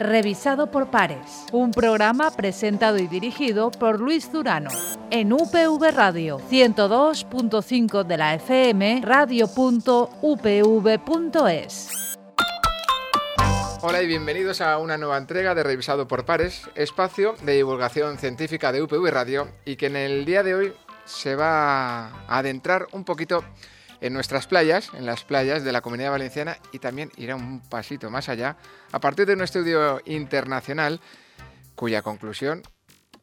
revisado por pares. Un programa presentado y dirigido por Luis Durano. En UPV Radio 102.5 de la FM, radio.upv.es. Hola y bienvenidos a una nueva entrega de Revisado por Pares, espacio de divulgación científica de UPV Radio y que en el día de hoy se va a adentrar un poquito en nuestras playas, en las playas de la Comunidad Valenciana y también irá un pasito más allá a partir de un estudio internacional cuya conclusión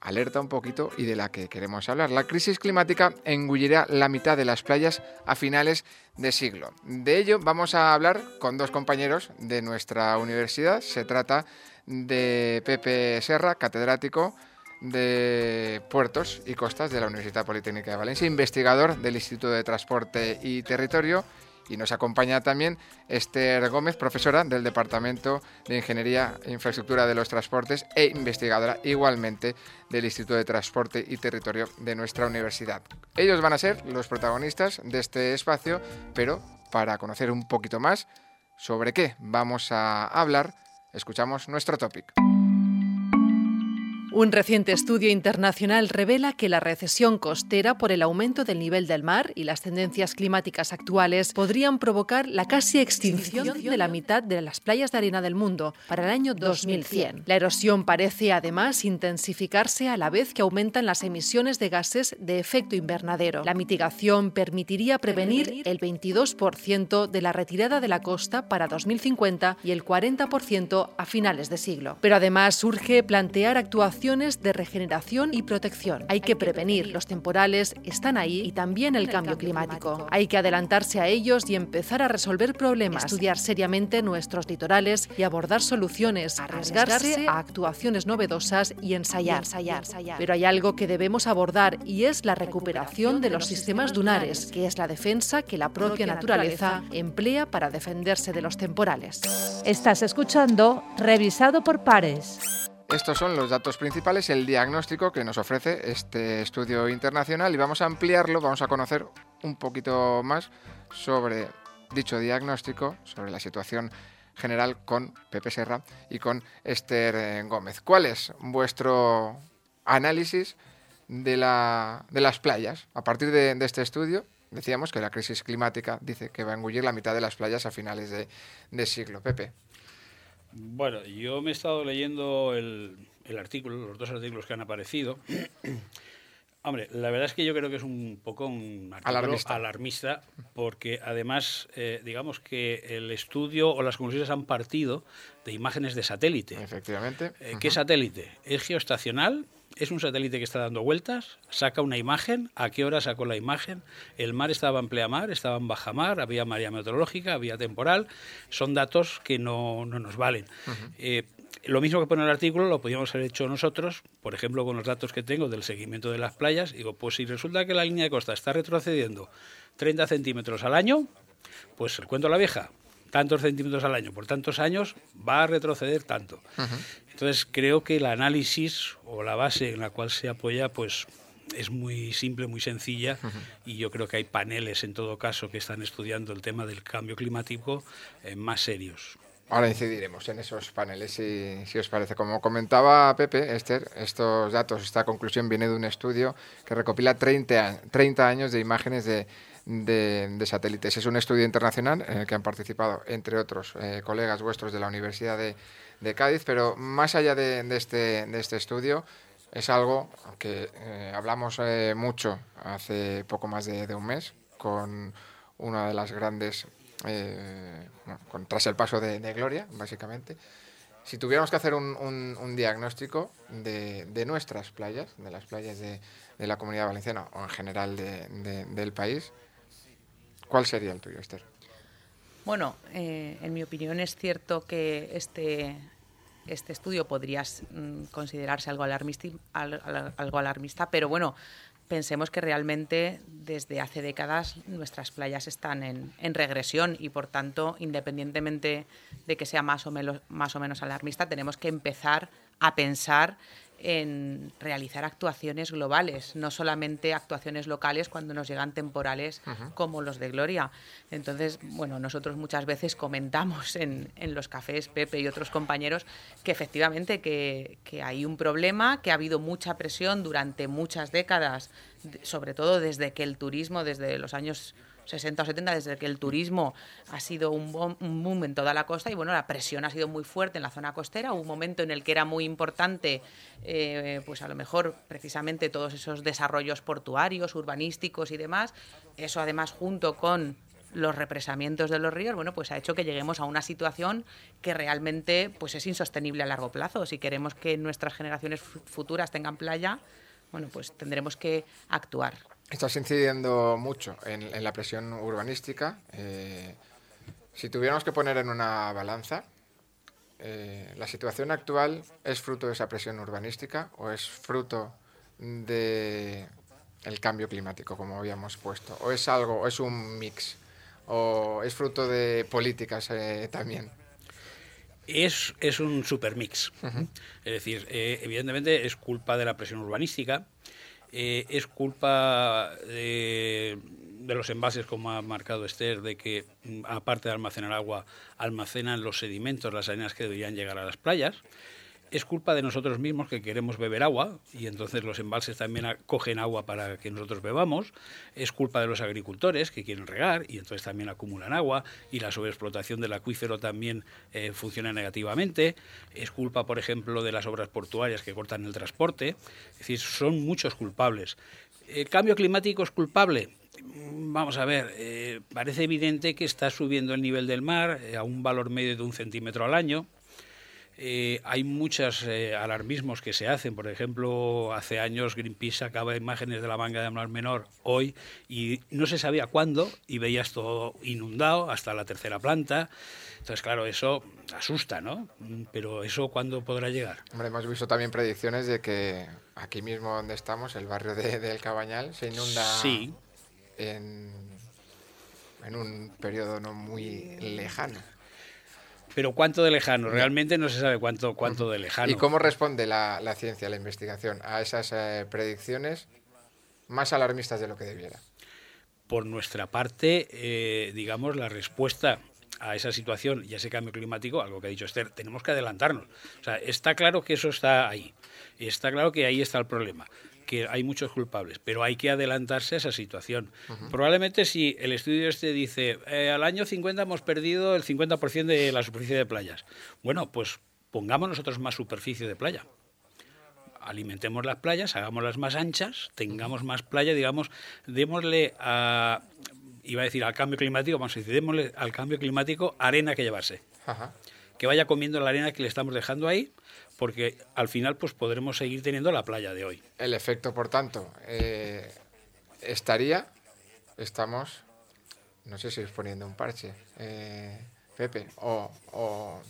alerta un poquito y de la que queremos hablar. La crisis climática engullirá la mitad de las playas a finales de siglo. De ello vamos a hablar con dos compañeros de nuestra universidad. Se trata de Pepe Serra, catedrático de Puertos y Costas de la Universidad Politécnica de Valencia, investigador del Instituto de Transporte y Territorio. Y nos acompaña también Esther Gómez, profesora del Departamento de Ingeniería e Infraestructura de los Transportes e investigadora igualmente del Instituto de Transporte y Territorio de nuestra universidad. Ellos van a ser los protagonistas de este espacio, pero para conocer un poquito más sobre qué vamos a hablar, escuchamos nuestro topic. Un reciente estudio internacional revela que la recesión costera por el aumento del nivel del mar y las tendencias climáticas actuales podrían provocar la casi extinción de la mitad de las playas de arena del mundo para el año 2100. La erosión parece además intensificarse a la vez que aumentan las emisiones de gases de efecto invernadero. La mitigación permitiría prevenir el 22% de la retirada de la costa para 2050 y el 40% a finales de siglo. Pero además surge plantear actuaciones de regeneración y protección. Hay que prevenir, los temporales están ahí y también el cambio climático. Hay que adelantarse a ellos y empezar a resolver problemas, estudiar seriamente nuestros litorales y abordar soluciones, arriesgarse a actuaciones novedosas y ensayar. Pero hay algo que debemos abordar y es la recuperación de los sistemas dunares, que es la defensa que la propia naturaleza emplea para defenderse de los temporales. Estás escuchando Revisado por Pares. Estos son los datos principales, el diagnóstico que nos ofrece este estudio internacional y vamos a ampliarlo, vamos a conocer un poquito más sobre dicho diagnóstico, sobre la situación general con Pepe Serra y con Esther eh, Gómez. ¿Cuál es vuestro análisis de, las playas? A partir de, este estudio, decíamos que la crisis climática dice que va a engullir la mitad de las playas a finales de, de siglo. Pepe. Bueno, yo me he estado leyendo el, artículo, los dos artículos que han aparecido. Hombre, la verdad es que yo creo que es un poco un artículo alarmista, porque además, eh, digamos que el estudio o las conclusiones han partido de imágenes de satélite. Efectivamente. Eh, ¿Qué satélite? Es geoestacional, es un satélite que está dando vueltas, saca una imagen, a qué hora sacó la imagen, el mar estaba en pleamar, estaba en bajamar, había maría meteorológica, había temporal, son datos que no, nos valen. Eh, lo mismo que pone el artículo lo podríamos haber hecho nosotros, por ejemplo, con los datos que tengo del seguimiento de las playas. Digo, pues si resulta que la línea de costa está retrocediendo 30 centímetros al año, pues el cuento a la vieja, tantos centímetros al año por tantos años, va a retroceder tanto. Entonces creo que el análisis o la base en la cual se apoya, pues es muy simple, muy sencilla y yo creo que hay paneles en todo caso que están estudiando el tema del cambio climático eh, más serios. Ahora incidiremos en esos paneles, si, si, os parece. Como comentaba Pepe, Esther, estos datos, esta conclusión viene de un estudio que recopila 30, 30 años de imágenes de, de, satélites. Es un estudio internacional en el que han participado, entre otros, eh, colegas vuestros de la Universidad de, Cádiz, pero más allá de, este, de este estudio, es algo que eh, hablamos eh, mucho hace poco más de, un mes con una de las grandes, eh, tras el paso de, Gloria, básicamente. Si tuviéramos que hacer un, diagnóstico de, nuestras playas, de las playas de, la comunidad valenciana o en general del país, ¿cuál sería el tuyo, Esther? Bueno, eh, en mi opinión es cierto que este, este estudio podría mm, considerarse algo alarmista, algo alarmista, pero bueno, pensemos que realmente desde hace décadas nuestras playas están en, regresión y por tanto, independientemente de que sea más o, menos, más o menos alarmista, tenemos que empezar a pensar en realizar actuaciones globales, no solamente actuaciones locales cuando nos llegan temporales como los de Gloria. Entonces, bueno, nosotros muchas veces comentamos en, en los cafés, Pepe y otros compañeros, que efectivamente que, que hay un problema, que ha habido mucha presión durante muchas décadas, sobre todo desde que el turismo, desde los años 60 o 70, desde que el turismo ha sido un, boom en toda la costa y bueno, la presión ha sido muy fuerte en la zona costera. Hubo un momento en el que era muy importante, eh, pues a lo mejor precisamente todos esos desarrollos portuarios, urbanísticos y demás. Eso además junto con los represamientos de los ríos, bueno, pues ha hecho que lleguemos a una situación que realmente pues es insostenible a largo plazo. Si queremos que nuestras generaciones futuras tengan playa, bueno, pues tendremos que actuar. Estás incidiendo mucho en, la presión urbanística. Eh, si tuviéramos que poner en una balanza, eh, ¿la situación actual es fruto de esa presión urbanística o es fruto de el cambio climático, como habíamos puesto? ¿O es algo, o es un mix? ¿O es fruto de políticas eh, también? Es, es, un super mix. Es decir, evidentemente es culpa de la presión urbanística, eh, es culpa de, los envases, como ha marcado Esther, de que, mm, aparte de almacenar agua, almacenan los sedimentos, las arenas que deberían llegar a las playas es culpa de nosotros mismos que queremos beber agua y entonces los embalses también cogen agua para que nosotros bebamos. Es culpa de los agricultores que quieren regar y entonces también acumulan agua y la sobreexplotación del acuífero también eh, funciona negativamente. Es culpa, por ejemplo, de las obras portuarias que cortan el transporte. Es decir, son muchos culpables. ¿El cambio climático es culpable? Vamos a ver, eh, parece evidente que está subiendo el nivel del mar eh, a un valor medio de un centímetro al año eh, hay muchos eh, alarmismos que se hacen. Por ejemplo, hace años Greenpeace sacaba imágenes de la manga de mar menor hoy y no se sabía cuándo y veías todo inundado hasta la tercera planta. Entonces, claro, eso asusta, ¿no? Pero eso cuándo podrá llegar. Hombre, hemos visto también predicciones de que aquí mismo donde estamos, el barrio de, del Cabañal, se inunda sí. en, en un periodo no muy lejano pero ¿cuánto de lejano? Realmente no se sabe cuánto, cuánto de lejano. ¿Y cómo responde la, ciencia, la investigación a esas eh, predicciones más alarmistas de lo que debiera? Por nuestra parte, eh, digamos, la respuesta a esa situación y a ese cambio climático, algo que ha dicho Esther, tenemos que adelantarnos. O sea, está claro que eso está ahí. Está claro que ahí está el problema que hay muchos culpables, pero hay que adelantarse a esa situación. Probablemente si el estudio este dice, eh, al año 50 hemos perdido el 50% de la superficie de playas. Bueno, pues pongamos nosotros más superficie de playa. Alimentemos las playas, hagámoslas más anchas, tengamos más playa, digamos, démosle a, iba a decir al cambio climático, vamos a decir, démosle al cambio climático arena que llevarse. Que vaya comiendo la arena que le estamos dejando ahí, porque al final pues podremos seguir teniendo la playa de hoy. El efecto, por tanto, eh, estaría, estamos, no sé si es poniendo un parche, eh, Pepe, o, o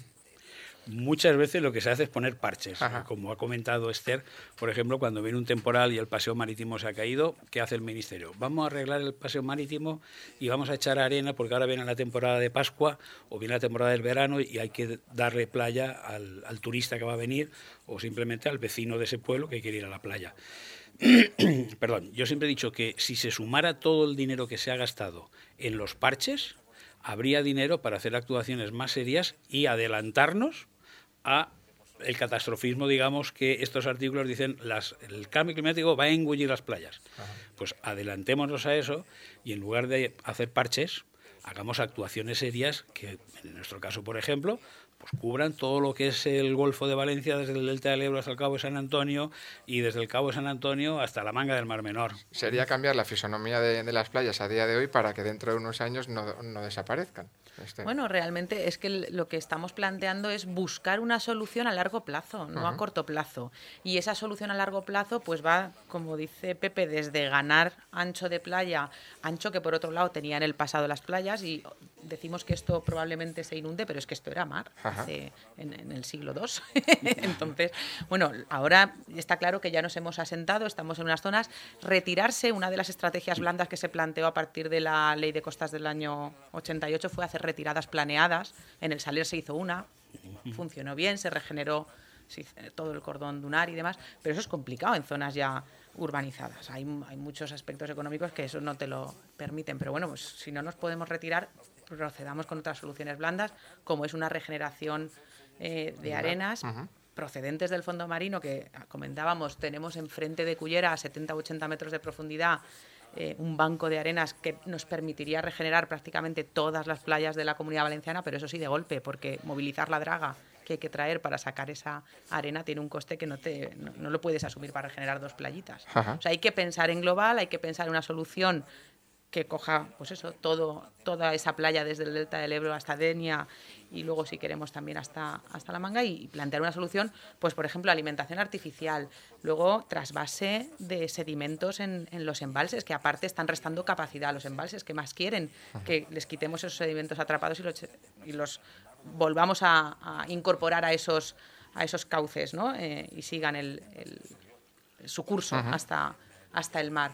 muchas veces lo que se hace es poner parches. Como ha comentado Esther, por ejemplo, cuando viene un temporal y el paseo marítimo se ha caído, ¿qué hace el Ministerio? Vamos a arreglar el paseo marítimo y vamos a echar arena porque ahora viene la temporada de Pascua o viene la temporada del verano y hay que darle playa al, al turista que va a venir o simplemente al vecino de ese pueblo que quiere ir a la playa. Perdón, yo siempre he dicho que si se sumara todo el dinero que se ha gastado en los parches, habría dinero para hacer actuaciones más serias y adelantarnos a el catastrofismo, digamos, que estos artículos dicen las, el cambio climático va a engullir las playas. Pues adelantémonos a eso y en lugar de hacer parches, hagamos actuaciones serias que, en nuestro caso, por ejemplo, pues cubran todo lo que es el Golfo de Valencia, desde el Delta del Ebro hasta el Cabo de San Antonio y desde el Cabo de San Antonio hasta la manga del Mar Menor. Sería cambiar la fisonomía de, las playas a día de hoy para que dentro de unos años no, no desaparezcan. Este. Bueno, realmente es que lo que estamos planteando es buscar una solución a largo plazo, no a corto plazo. Y esa solución a largo plazo pues va, como dice Pepe, desde ganar ancho de playa, ancho que por otro lado tenía en el pasado las playas y decimos que esto probablemente se inunde, pero es que esto era mar en, el siglo II. Entonces, bueno, ahora está claro que ya nos hemos asentado, estamos en unas zonas. Retirarse, una de las estrategias blandas que se planteó a partir de la ley de costas del año 88 fue hacer retiradas planeadas. En el Saler se hizo una, funcionó bien, se regeneró todo el cordón dunar y demás, pero eso es complicado en zonas ya urbanizadas. Hay, hay, muchos aspectos económicos que eso no te lo permiten, pero bueno, pues si no nos podemos retirar, procedamos con otras soluciones blandas, como es una regeneración eh, de arenas. procedentes del fondo marino que comentábamos, tenemos enfrente de Cullera a 70 o 80 metros de profundidad eh, un banco de arenas que nos permitiría regenerar prácticamente todas las playas de la comunidad valenciana, pero eso sí de golpe, porque movilizar la draga que hay que traer para sacar esa arena tiene un coste que no, te, no, lo puedes asumir para regenerar dos playitas. O sea, hay que pensar en global, hay que pensar en una solución que coja, pues eso, todo, toda esa playa desde el delta del Ebro hasta Denia y luego si queremos también hasta, hasta la manga y plantear una solución, pues por ejemplo, alimentación artificial, luego trasvase de sedimentos en, en los embalses, que aparte están restando capacidad a los embalses, que más quieren que les quitemos esos sedimentos atrapados y los, y los volvamos a, incorporar a esos, a esos cauces ¿no? Eh, y sigan el, su curso hasta, hasta el mar.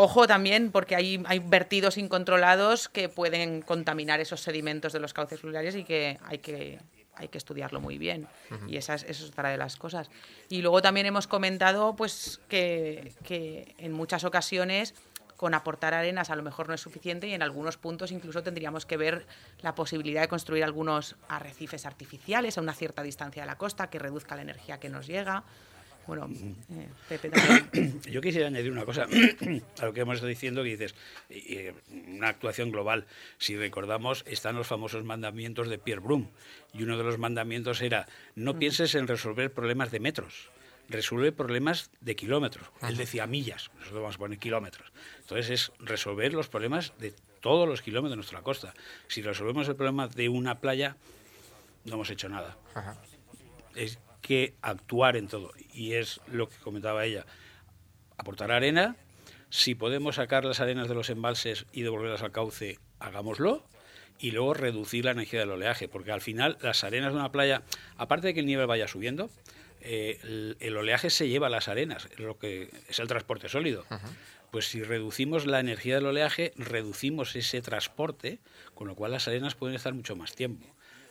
Ojo también porque hay, hay vertidos incontrolados que pueden contaminar esos sedimentos de los cauces fluviales y que hay que, hay que estudiarlo muy bien. Y esa es, es, otra de las cosas. Y luego también hemos comentado pues, que, que, en muchas ocasiones con aportar arenas a lo mejor no es suficiente y en algunos puntos incluso tendríamos que ver la posibilidad de construir algunos arrecifes artificiales a una cierta distancia de la costa que reduzca la energía que nos llega. Bueno, eh, Pepe también. Yo quisiera añadir una cosa a lo que hemos estado diciendo, que dices, una actuación global. Si recordamos, están los famosos mandamientos de Pierre Brum, y uno de los mandamientos era, no pienses en resolver problemas de metros, resuelve problemas de kilómetros. Él decía millas, nosotros vamos a poner kilómetros. Entonces es resolver los problemas de todos los kilómetros de nuestra costa. Si resolvemos el problema de una playa, no hemos hecho nada. Es que actuar en todo. Y es lo que comentaba ella. Aportar arena. Si podemos sacar las arenas de los embalses y devolverlas al cauce, hagámoslo. Y luego reducir la energía del oleaje, porque al final las arenas de una playa, aparte de que el nivel vaya subiendo, eh, el, oleaje se lleva las arenas, lo que es el transporte sólido. Pues si reducimos la energía del oleaje, reducimos ese transporte, con lo cual las arenas pueden estar mucho más tiempo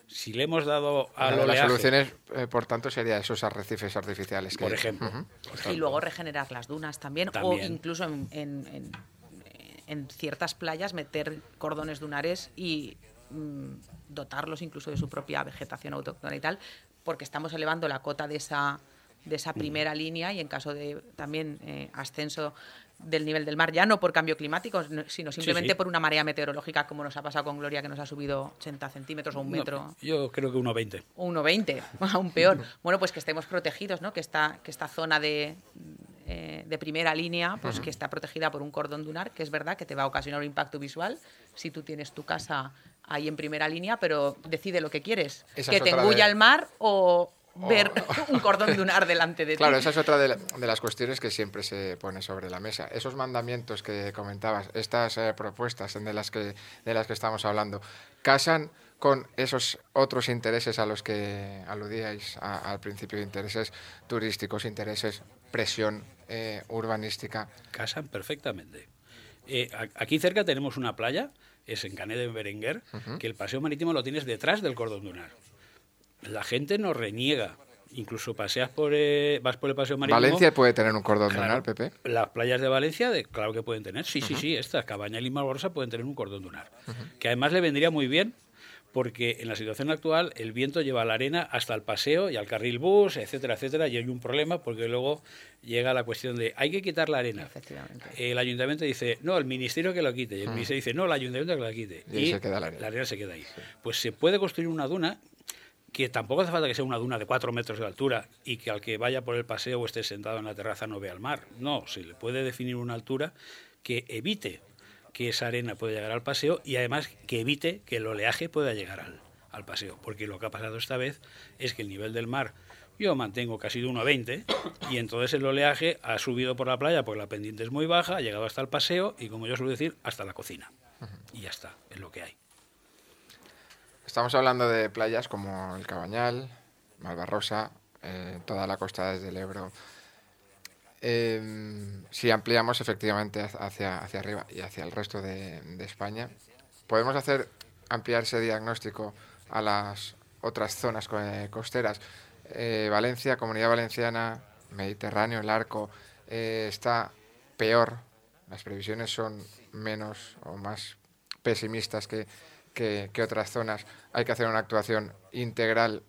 si le hemos dado a lo Las soluciones, eh, por tanto, serían esos arrecifes artificiales. Por ejemplo. Y luego regenerar las dunas también, o incluso en, ciertas playas meter cordones dunares y mm, dotarlos incluso de su propia vegetación autóctona y tal, porque estamos elevando la cota de esa de esa primera línea y en caso de también eh, ascenso del nivel del mar, ya no por cambio climático, sino simplemente por una marea meteorológica, como nos ha pasado con Gloria, que nos ha subido 80 centímetros o un metro. yo creo que 1,20. O 1,20, aún peor. bueno, pues que estemos protegidos, ¿no? que, esta, que esta zona de, eh, de primera línea, pues que está protegida por un cordón dunar, que es verdad que te va a ocasionar un impacto visual si tú tienes tu casa ahí en primera línea, pero decide lo que quieres, que te engulla el mar o, ver un cordón dunar delante de ti. Claro, esa es otra de, las cuestiones que siempre se pone sobre la mesa. Esos mandamientos que comentabas, estas eh, propuestas de las, que, de las que estamos hablando, ¿casan con esos otros intereses a los que aludíais al principio, intereses turísticos, intereses, presión eh, urbanística? Casan perfectamente. Eh, aquí cerca tenemos una playa, es en Canet de Berenguer, que el paseo marítimo lo tienes detrás del cordón dunar la gente no reniega. Incluso paseas por, eh, vas por el paseo marítimo. ¿Valencia puede tener un cordón dunar, Pepe? Las playas de Valencia, de, claro que pueden tener. Sí, sí, sí, estas, Cabaña y Lima Borsa pueden tener un cordón dunar. Que además le vendría muy bien porque en la situación actual el viento lleva la arena hasta el paseo y al carril bus, etcétera, etcétera, y hay un problema porque luego llega la cuestión de hay que quitar la arena. El ayuntamiento dice, no, el ministerio que lo quite, y el ministerio dice, no, el ayuntamiento que la quite. Y, se queda la, arena. la arena. se queda ahí. Pues se puede construir una duna que tampoco hace falta que sea una duna de cuatro metros de altura y que al que vaya por el paseo o esté sentado en la terraza no vea el mar. No, se le puede definir una altura que evite que esa arena pueda llegar al paseo y además que evite que el oleaje pueda llegar al, al paseo. Porque lo que ha pasado esta vez es que el nivel del mar yo mantengo casi de 1,20 y entonces el oleaje ha subido por la playa porque la pendiente es muy baja, ha llegado hasta el paseo y como yo suelo decir, hasta la cocina. Y ya está, es lo que hay. Estamos hablando de playas como el Cabañal, Malvarrosa, eh, toda la costa desde el Ebro. Em, si ampliamos efectivamente hacia, hacia arriba y hacia el resto de, España, podemos hacer ampliar ese diagnóstico a las otras zonas costeras. eh, Valencia, Comunidad Valenciana, Mediterráneo, el arco, eh, está peor, las previsiones son menos o más pesimistas que, que, otras zonas. Hay que hacer una actuación integral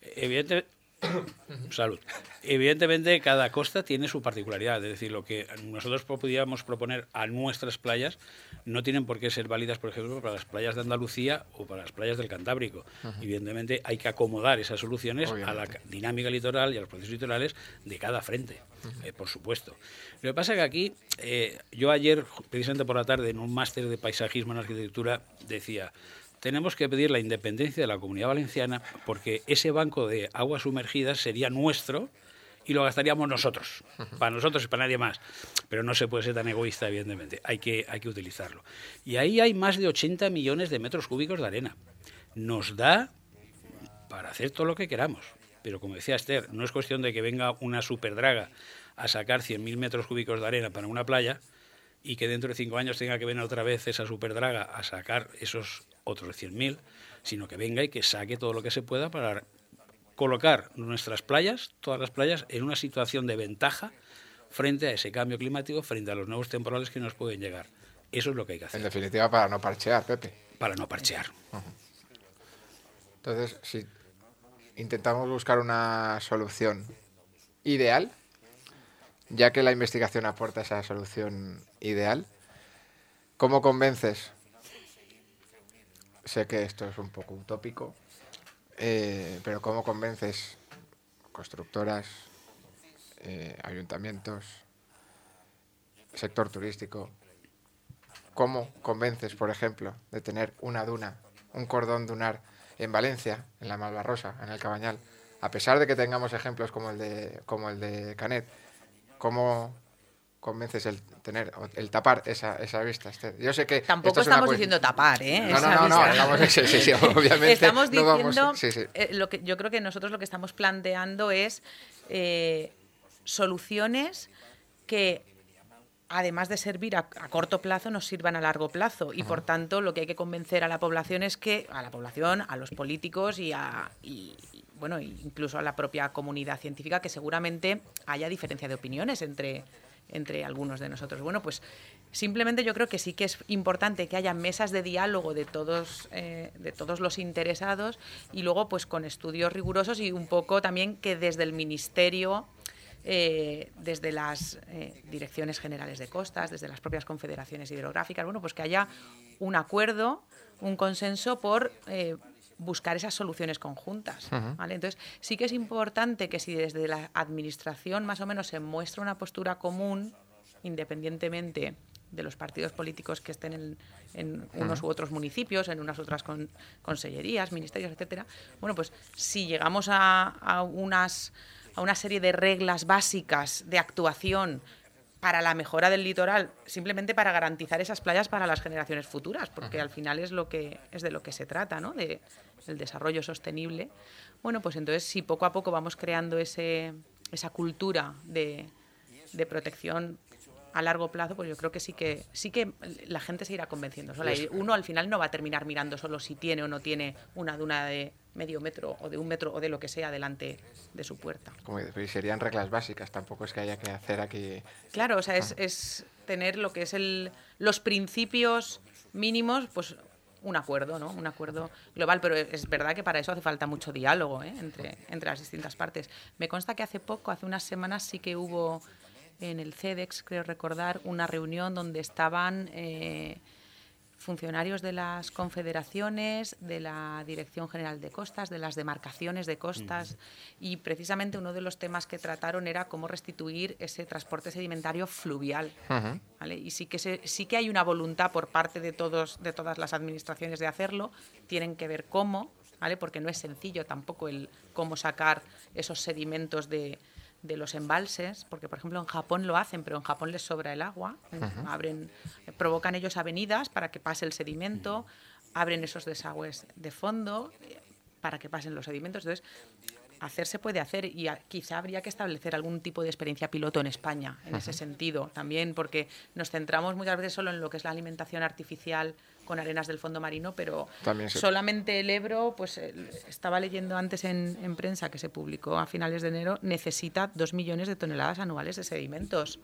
Evidente- Salud. Evidentemente, cada costa tiene su particularidad. Es decir, lo que nosotros podríamos proponer a nuestras playas no tienen por qué ser válidas, por ejemplo, para las playas de Andalucía o para las playas del Cantábrico. Evidentemente, hay que acomodar esas soluciones a la dinámica litoral y a los procesos litorales de cada frente, eh, por supuesto. Lo que pasa es que aquí, eh, yo ayer, precisamente por la tarde, en un máster de paisajismo en arquitectura, decía, tenemos que pedir la independencia de la comunidad valenciana porque ese banco de aguas sumergidas sería nuestro y lo gastaríamos nosotros, para nosotros y para nadie más. Pero no se puede ser tan egoísta, evidentemente, hay que, hay que utilizarlo. Y ahí hay más de 80 millones de metros cúbicos de arena. Nos da para hacer todo lo que queramos. Pero como decía Esther, no es cuestión de que venga una superdraga a sacar 100.000 metros cúbicos de arena para una playa y que dentro de cinco años tenga que venir otra vez esa superdraga a sacar esos otros 100.000, sino que venga y que saque todo lo que se pueda para colocar nuestras playas, todas las playas, en una situación de ventaja frente a ese cambio climático, frente a los nuevos temporales que nos pueden llegar. Eso es lo que hay que En hacer, definitiva, para no parchear, Pepe. para no parchear. Entonces, si intentamos buscar una solución ideal, ya que la investigación aporta esa solución ideal, ¿cómo convences? Sé que esto es un poco utópico, eh, pero ¿cómo convences constructoras, eh, ayuntamientos, sector turístico? ¿Cómo convences, por ejemplo, de tener una duna, un cordón dunar en Valencia, en la Malvarrosa, en el Cabañal, a pesar de que tengamos ejemplos como el de, como el de Canet? ¿Cómo convences el tener, el tapar esa, esa vista? Esther? Yo sé que Tampoco es estamos diciendo tapar, ¿eh? No, no, no, no, estamos, sí, sí, sí, obviamente. Estamos no vamos- diciendo, eh, lo que yo creo que nosotros lo que estamos planteando es eh, soluciones que además de servir a, a corto plazo, nos sirvan a largo plazo. Y por tanto, lo que hay que convencer a la población es que, a la población, a los políticos y a. y- y, bueno, incluso a la propia comunidad científica, que seguramente haya diferencia de opiniones entre, entre algunos de nosotros. Bueno, pues simplemente yo creo que sí que es importante que haya mesas de diálogo de todos, eh, de todos los interesados y luego pues con estudios rigurosos y un poco también que desde el ministerio eh, desde las eh, direcciones generales de costas, desde las propias confederaciones hidrográficas, bueno, pues que haya un acuerdo, un consenso por buscar esas soluciones conjuntas. ¿vale? Entonces, sí que es importante que si desde la administración más o menos se muestra una postura común, independientemente de los partidos políticos que estén en, en unos u otros municipios, en unas otras con- consellerías, ministerios, etcétera. Bueno, pues si llegamos a, a unas a una serie de reglas básicas de actuación para la mejora del litoral, simplemente para garantizar esas playas para las generaciones futuras, porque al final es lo que es de lo que se trata, ¿no? De el desarrollo sostenible. Bueno, pues entonces si poco a poco vamos creando ese esa cultura de, de protección a largo plazo, pues yo creo que sí que sí que la gente se irá convenciendo sola. Y uno al final no va a terminar mirando solo si tiene o no tiene una duna de medio metro o de un metro o de lo que sea delante de su puerta. Como pues serían reglas básicas, tampoco es que haya que hacer aquí... Claro, o sea, es, es tener lo que es el, los principios mínimos, pues un acuerdo, ¿no? Un acuerdo global, pero es verdad que para eso hace falta mucho diálogo ¿eh? entre, entre las distintas partes. Me consta que hace poco, hace unas semanas, sí que hubo en el CEDEX, creo recordar, una reunión donde estaban eh, funcionarios de las confederaciones, de la Dirección General de Costas, de las demarcaciones de costas, y precisamente uno de los temas que trataron era cómo restituir ese transporte sedimentario fluvial. Y sí que, se- sí que hay una voluntad por parte de, todos, de todas las administraciones de hacerlo, tienen que ver cómo, ¿vale? porque no es sencillo tampoco el cómo sacar esos sedimentos de, de los embalses, porque por ejemplo en Japón lo hacen, pero en Japón les sobra el agua, abren, provocan ellos avenidas para que pase el sedimento, abren esos desagües de fondo eh, para que pasen los sedimentos. Entonces, hacer se puede hacer y quizá habría que establecer algún tipo de experiencia piloto en España en ese sentido también, porque nos centramos muchas veces solo en lo que es la alimentación artificial con arenas del fondo marino, pero solamente el Ebro, pues estaba leyendo antes en, prensa que se publicó a finales de enero, necesita dos millones de toneladas anuales de sedimentos.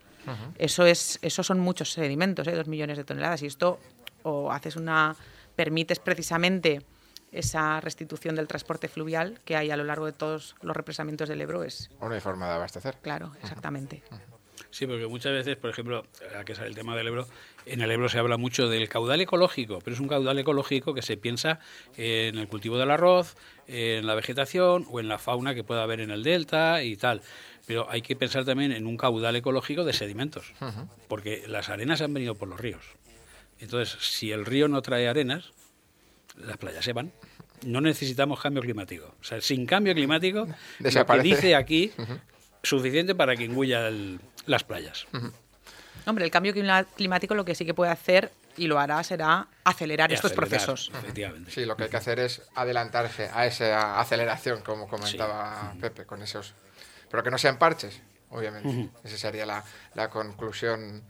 Eso es, esos son muchos sedimentos, ¿eh? dos millones de toneladas. Y esto o haces una, permites precisamente esa restitución del transporte fluvial que hay a lo largo de todos los represamientos del Ebro es... Una forma de abastecer. Claro, exactamente. Sí, porque muchas veces, por ejemplo, aquí sale el tema del Ebro, en el Ebro se habla mucho del caudal ecológico, pero es un caudal ecológico que se piensa en el cultivo del arroz, en la vegetación o en la fauna que pueda haber en el delta y tal. Pero hay que pensar también en un caudal ecológico de sedimentos, porque las arenas han venido por los ríos. Entonces, si el río no trae arenas, las playas se van. No necesitamos cambio climático. O sea, sin cambio climático, lo que dice aquí, suficiente para que engulla las playas. Hombre, el cambio climático lo que sí que puede hacer y lo hará será acelerar estos procesos. Efectivamente. Sí, lo que hay que hacer es adelantarse a esa aceleración, como comentaba Pepe, con esos. Pero que no sean parches, obviamente. Esa sería la, la conclusión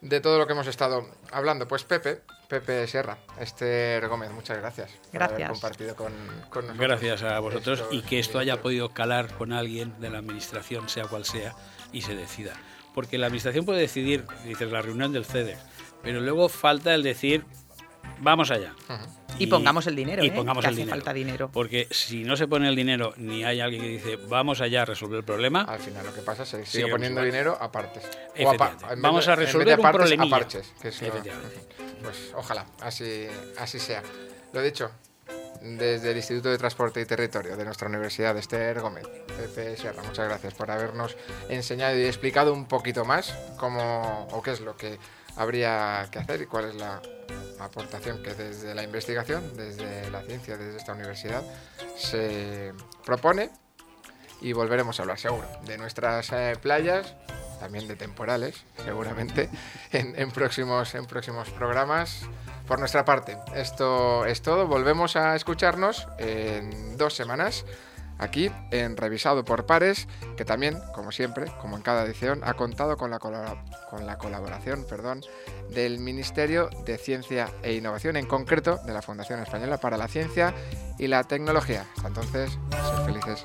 de todo lo que hemos estado hablando. Pues Pepe, Pepe Sierra, Esther Gómez, muchas gracias, por haber compartido con, nosotros. Gracias a vosotros y que esto haya podido calar con alguien de la administración, sea cual sea, y se decida. Porque la administración puede decidir, dices, la reunión del CEDE, pero luego falta el decir, vamos allá. Y, pongamos el dinero, y ¿eh? pongamos que el hace dinero. falta dinero. Porque si no se pone el dinero, ni hay alguien que dice, vamos allá a resolver el problema. Al final lo que pasa es que se sigue poniendo dinero a partes. O a, vamos a resolver un problemilla. A parches, que es pues ojalá, así, así sea. Lo dicho, desde el Instituto de Transporte y Territorio de nuestra Universidad, Esther Gómez, Pepe Sierra, muchas gracias por habernos enseñado y explicado un poquito más cómo o qué es lo que habría que hacer y cuál es la aportación que desde la investigación, desde la ciencia, desde esta universidad se propone y volveremos a hablar seguro de nuestras eh, playas, también de temporales, seguramente, en, próximos, en próximos programas. Por nuestra parte, esto es todo. Volvemos a escucharnos en dos semanas aquí en Revisado por Pares, que también, como siempre, como en cada edición, ha contado con la, colaboración del Ministerio de Ciencia e Innovación, en concreto de la Fundación Española para la Ciencia y la Tecnología. Hasta entonces, sed felices.